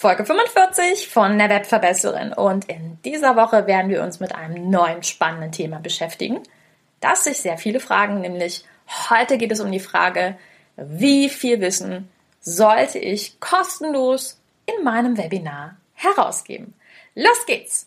Folge 45 von der Webverbesserin und in dieser Woche werden wir uns mit einem neuen spannenden Thema beschäftigen, das sich sehr viele fragen, nämlich heute geht es um die Frage, wie viel Wissen sollte ich kostenlos in meinem Webinar herausgeben? Los geht's!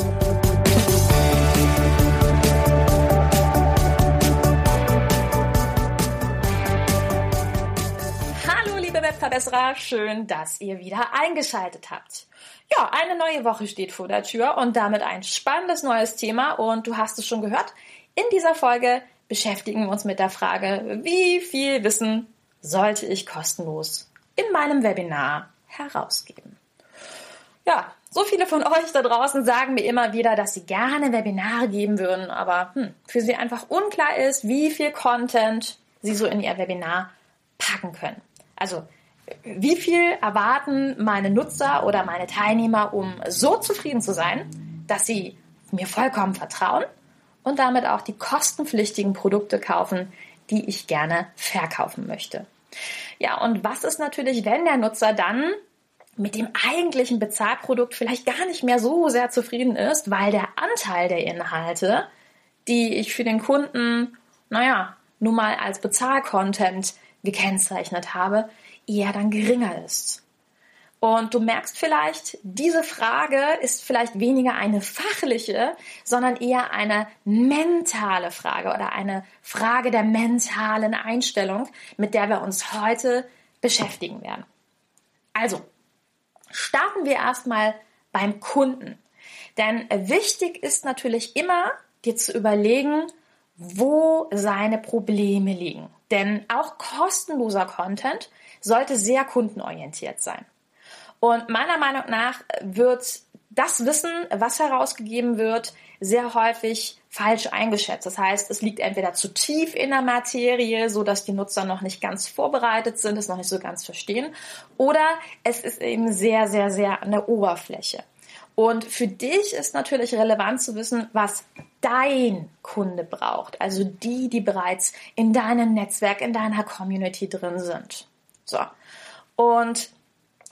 Verbesserer, schön, dass ihr wieder eingeschaltet habt. Ja, eine neue Woche steht vor der Tür und damit ein spannendes neues Thema und du hast es schon gehört. In dieser Folge beschäftigen wir uns mit der Frage, wie viel Wissen sollte ich kostenlos in meinem Webinar herausgeben? Ja, so viele von euch da draußen sagen mir immer wieder, dass sie gerne Webinare geben würden, aber hm, für sie einfach unklar ist, wie viel Content sie so in ihr Webinar packen können. Also wie viel erwarten meine Nutzer oder meine Teilnehmer, um so zufrieden zu sein, dass sie mir vollkommen vertrauen und damit auch die kostenpflichtigen Produkte kaufen, die ich gerne verkaufen möchte. Ja, und was ist natürlich, wenn der Nutzer dann mit dem eigentlichen Bezahlprodukt vielleicht gar nicht mehr so sehr zufrieden ist, weil der Anteil der Inhalte, die ich für den Kunden, naja, nun mal als Bezahlcontent gekennzeichnet habe, eher dann geringer ist. Und du merkst vielleicht, diese Frage ist vielleicht weniger eine fachliche, sondern eher eine mentale Frage oder eine Frage der mentalen Einstellung, mit der wir uns heute beschäftigen werden. Also, starten wir erstmal beim Kunden. Denn wichtig ist natürlich immer, dir zu überlegen, wo seine Probleme liegen. Denn auch kostenloser Content sollte sehr kundenorientiert sein. Und meiner Meinung nach wird das Wissen, was herausgegeben wird, sehr häufig falsch eingeschätzt. Das heißt, es liegt entweder zu tief in der Materie, so dass die Nutzer noch nicht ganz vorbereitet sind, es noch nicht so ganz verstehen, oder es ist eben sehr, sehr, sehr an der Oberfläche. Und für dich ist natürlich relevant zu wissen, was dein Kunde braucht, also die, die bereits in deinem Netzwerk, in deiner Community drin sind. So. Und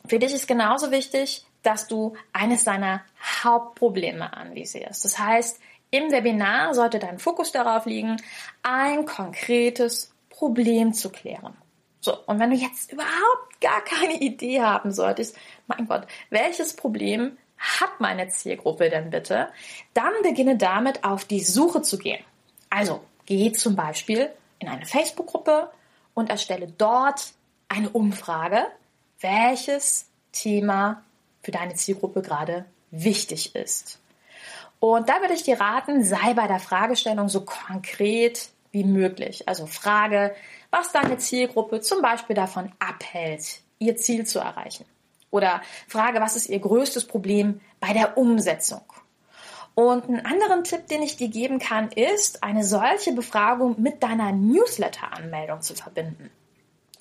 für dich ist genauso wichtig, dass du eines deiner Hauptprobleme anvisierst. Das heißt, im Webinar sollte dein Fokus darauf liegen, ein konkretes Problem zu klären. So, und wenn du jetzt überhaupt gar keine Idee haben solltest, mein Gott, welches Problem hat meine Zielgruppe denn bitte? Dann beginne damit auf die Suche zu gehen. Also, geh zum Beispiel in eine Facebook-Gruppe und erstelle dort eine Umfrage, welches Thema für deine Zielgruppe gerade wichtig ist. Und da würde ich dir raten, sei bei der Fragestellung so konkret wie möglich. Also frage, was deine Zielgruppe zum Beispiel davon abhält, ihr Ziel zu erreichen. Oder frage, was ist ihr größtes Problem bei der Umsetzung. Und einen anderen Tipp, den ich dir geben kann, ist, eine solche Befragung mit deiner Newsletter-Anmeldung zu verbinden.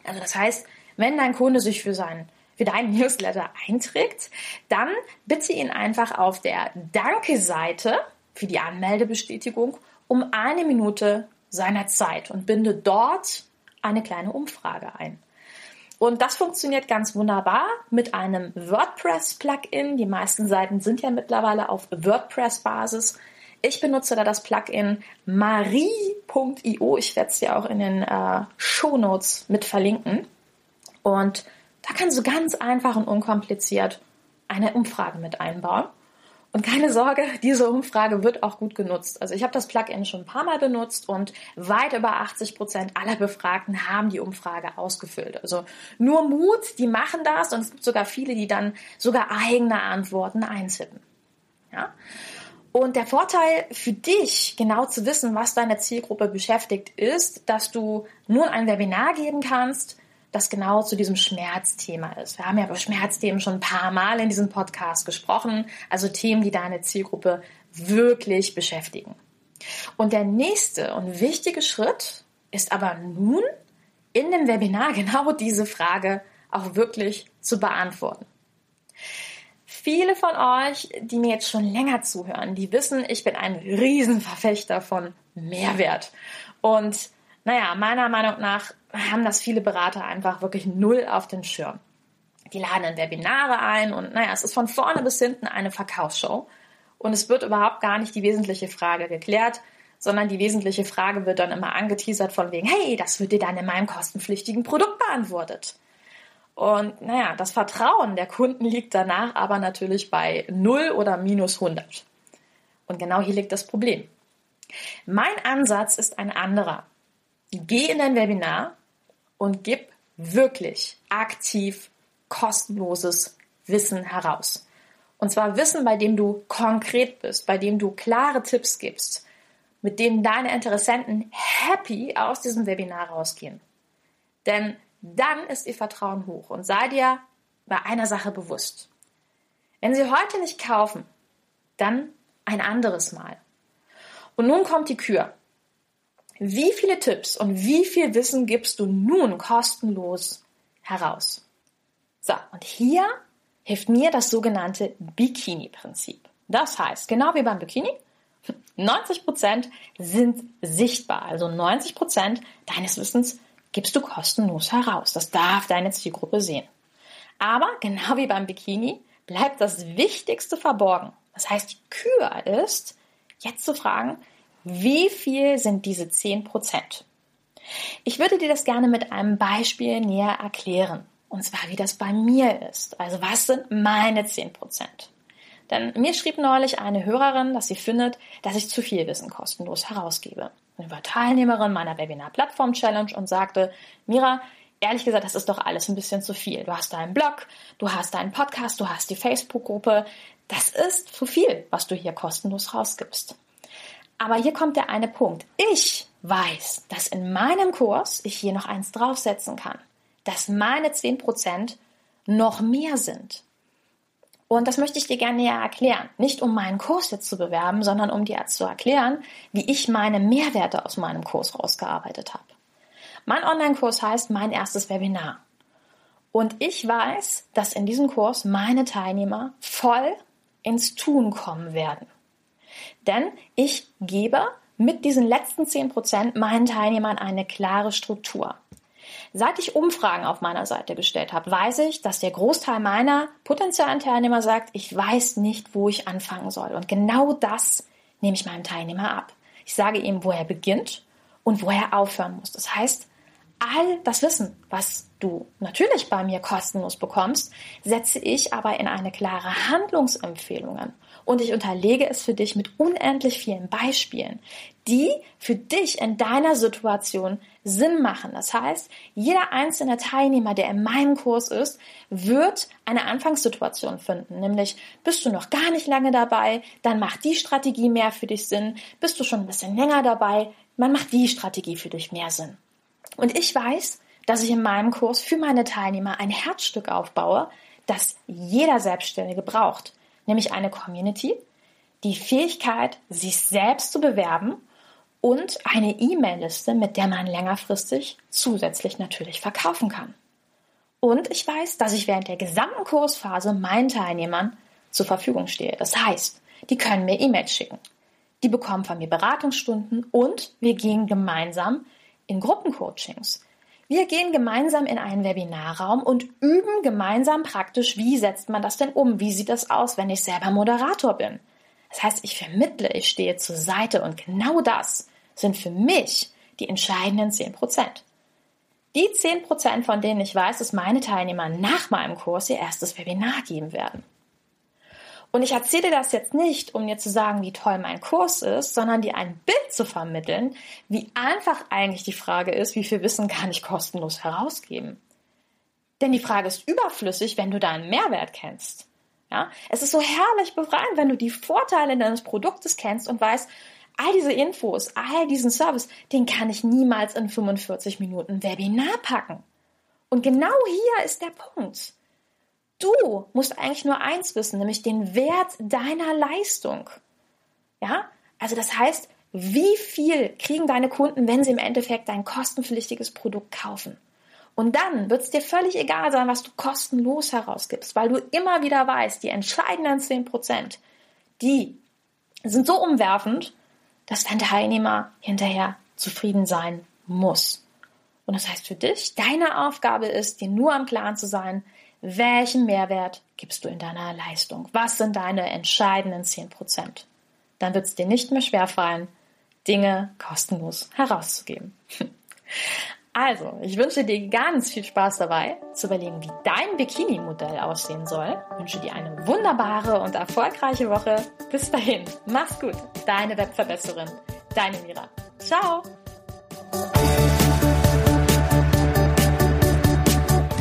Also das heißt, wenn dein Kunde sich für seinen für deinen Newsletter einträgt, dann bitte ihn einfach auf der Danke-Seite für die Anmeldebestätigung um eine Minute seiner Zeit und binde dort eine kleine Umfrage ein. Und das funktioniert ganz wunderbar mit einem WordPress-Plugin. Die meisten Seiten sind ja mittlerweile auf WordPress-Basis. Ich benutze da das Plugin marie.io. Ich werde es dir auch in den äh, Show Notes mit verlinken. Und da kannst du ganz einfach und unkompliziert eine Umfrage mit einbauen. Und keine Sorge, diese Umfrage wird auch gut genutzt. Also ich habe das Plugin schon ein paar Mal benutzt und weit über 80 Prozent aller Befragten haben die Umfrage ausgefüllt. Also nur Mut, die machen das und es gibt sogar viele, die dann sogar eigene Antworten eintippen. Ja? Und der Vorteil für dich, genau zu wissen, was deine Zielgruppe beschäftigt, ist, dass du nun ein Webinar geben kannst, das genau zu diesem Schmerzthema ist. Wir haben ja über Schmerzthemen schon ein paar Mal in diesem Podcast gesprochen, also Themen, die deine Zielgruppe wirklich beschäftigen. Und der nächste und wichtige Schritt ist aber nun in dem Webinar genau diese Frage auch wirklich zu beantworten. Viele von euch, die mir jetzt schon länger zuhören, die wissen, ich bin ein Riesenverfechter von Mehrwert. Und naja, meiner Meinung nach haben das viele Berater einfach wirklich null auf den Schirm. Die laden in Webinare ein und naja, es ist von vorne bis hinten eine Verkaufsshow. Und es wird überhaupt gar nicht die wesentliche Frage geklärt, sondern die wesentliche Frage wird dann immer angeteasert von wegen, hey, das wird dir dann in meinem kostenpflichtigen Produkt beantwortet. Und naja, das Vertrauen der Kunden liegt danach aber natürlich bei 0 oder minus 100. Und genau hier liegt das Problem. Mein Ansatz ist ein anderer. Geh in dein Webinar und gib wirklich aktiv kostenloses Wissen heraus. Und zwar Wissen, bei dem du konkret bist, bei dem du klare Tipps gibst, mit denen deine Interessenten happy aus diesem Webinar rausgehen. Denn dann ist ihr Vertrauen hoch und sei dir bei einer Sache bewusst. Wenn sie heute nicht kaufen, dann ein anderes Mal. Und nun kommt die Kür. Wie viele Tipps und wie viel Wissen gibst du nun kostenlos heraus? So, und hier hilft mir das sogenannte Bikini-Prinzip. Das heißt, genau wie beim Bikini, 90% sind sichtbar. Also 90% deines Wissens gibst du kostenlos heraus. Das darf deine Zielgruppe sehen. Aber genau wie beim Bikini bleibt das Wichtigste verborgen. Das heißt, die Kür ist, jetzt zu fragen, wie viel sind diese 10% Ich würde dir das gerne mit einem Beispiel näher erklären. Und zwar, wie das bei mir ist. Also, was sind meine 10% Denn mir schrieb neulich eine Hörerin, dass sie findet, dass ich zu viel Wissen kostenlos herausgebe und war Teilnehmerin meiner Webinar-Plattform-Challenge und sagte, Mira, ehrlich gesagt, das ist doch alles ein bisschen zu viel. Du hast deinen Blog, du hast deinen Podcast, du hast die Facebook-Gruppe. Das ist zu viel, was du hier kostenlos rausgibst. Aber hier kommt der eine Punkt. Ich weiß, dass in meinem Kurs ich hier noch eins draufsetzen kann. Dass meine 10% noch mehr sind. Und das möchte ich dir gerne näher erklären. Nicht um meinen Kurs jetzt zu bewerben, sondern um dir zu erklären, wie ich meine Mehrwerte aus meinem Kurs rausgearbeitet habe. Mein Online-Kurs heißt mein erstes Webinar. Und ich weiß, dass in diesem Kurs meine Teilnehmer voll ins Tun kommen werden. Denn ich gebe mit diesen letzten 10% meinen Teilnehmern eine klare Struktur. Seit ich Umfragen auf meiner Seite gestellt habe, weiß ich, dass der Großteil meiner potenziellen Teilnehmer sagt, ich weiß nicht, wo ich anfangen soll. Und genau das nehme ich meinem Teilnehmer ab. Ich sage ihm, wo er beginnt und wo er aufhören muss. Das heißt, all das Wissen, was du natürlich bei mir kostenlos bekommst, setze ich aber in eine klare Handlungsempfehlungen und ich unterlege es für dich mit unendlich vielen Beispielen, die für dich in deiner Situation Sinn machen. Das heißt, jeder einzelne Teilnehmer, der in meinem Kurs ist, wird eine Anfangssituation finden. Nämlich, bist du noch gar nicht lange dabei, dann macht die Strategie mehr für dich Sinn. Bist du schon ein bisschen länger dabei, dann macht die Strategie für dich mehr Sinn. Und ich weiß, dass ich in meinem Kurs für meine Teilnehmer ein Herzstück aufbaue, das jeder Selbstständige braucht nämlich eine Community, die Fähigkeit, sich selbst zu bewerben und eine E-Mail-Liste, mit der man längerfristig zusätzlich natürlich verkaufen kann. Und ich weiß, dass ich während der gesamten Kursphase meinen Teilnehmern zur Verfügung stehe. Das heißt, die können mir E-Mails schicken. Die bekommen von mir Beratungsstunden und wir gehen gemeinsam in Gruppencoachings. Wir gehen gemeinsam in einen Webinarraum und üben gemeinsam praktisch, wie setzt man das denn um? Wie sieht das aus, wenn ich selber Moderator bin? Das heißt, ich vermittle, ich stehe zur Seite und genau das sind für mich die entscheidenden 10 Prozent. Die 10 Prozent, von denen ich weiß, dass meine Teilnehmer nach meinem Kurs ihr erstes Webinar geben werden. Und ich erzähle das jetzt nicht, um dir zu sagen, wie toll mein Kurs ist, sondern dir ein Bild zu vermitteln, wie einfach eigentlich die Frage ist, wie viel Wissen kann ich kostenlos herausgeben. Denn die Frage ist überflüssig, wenn du deinen Mehrwert kennst. Ja, es ist so herrlich befreiend, wenn du die Vorteile deines Produktes kennst und weißt, all diese Infos, all diesen Service, den kann ich niemals in 45 Minuten Webinar packen. Und genau hier ist der Punkt. Du musst eigentlich nur eins wissen, nämlich den Wert deiner Leistung. Ja? Also das heißt, wie viel kriegen deine Kunden, wenn sie im Endeffekt dein kostenpflichtiges Produkt kaufen? Und dann wird es dir völlig egal sein, was du kostenlos herausgibst, weil du immer wieder weißt, die entscheidenden 10 Prozent, die sind so umwerfend, dass dein Teilnehmer hinterher zufrieden sein muss. Und das heißt für dich, deine Aufgabe ist, dir nur am Klaren zu sein, welchen Mehrwert gibst du in deiner Leistung? Was sind deine entscheidenden 10 Prozent? Dann wird es dir nicht mehr schwerfallen, Dinge kostenlos herauszugeben. Also, ich wünsche dir ganz viel Spaß dabei, zu überlegen, wie dein Bikini-Modell aussehen soll. Ich wünsche dir eine wunderbare und erfolgreiche Woche. Bis dahin, mach's gut. Deine Webverbesserin, deine Mira. Ciao.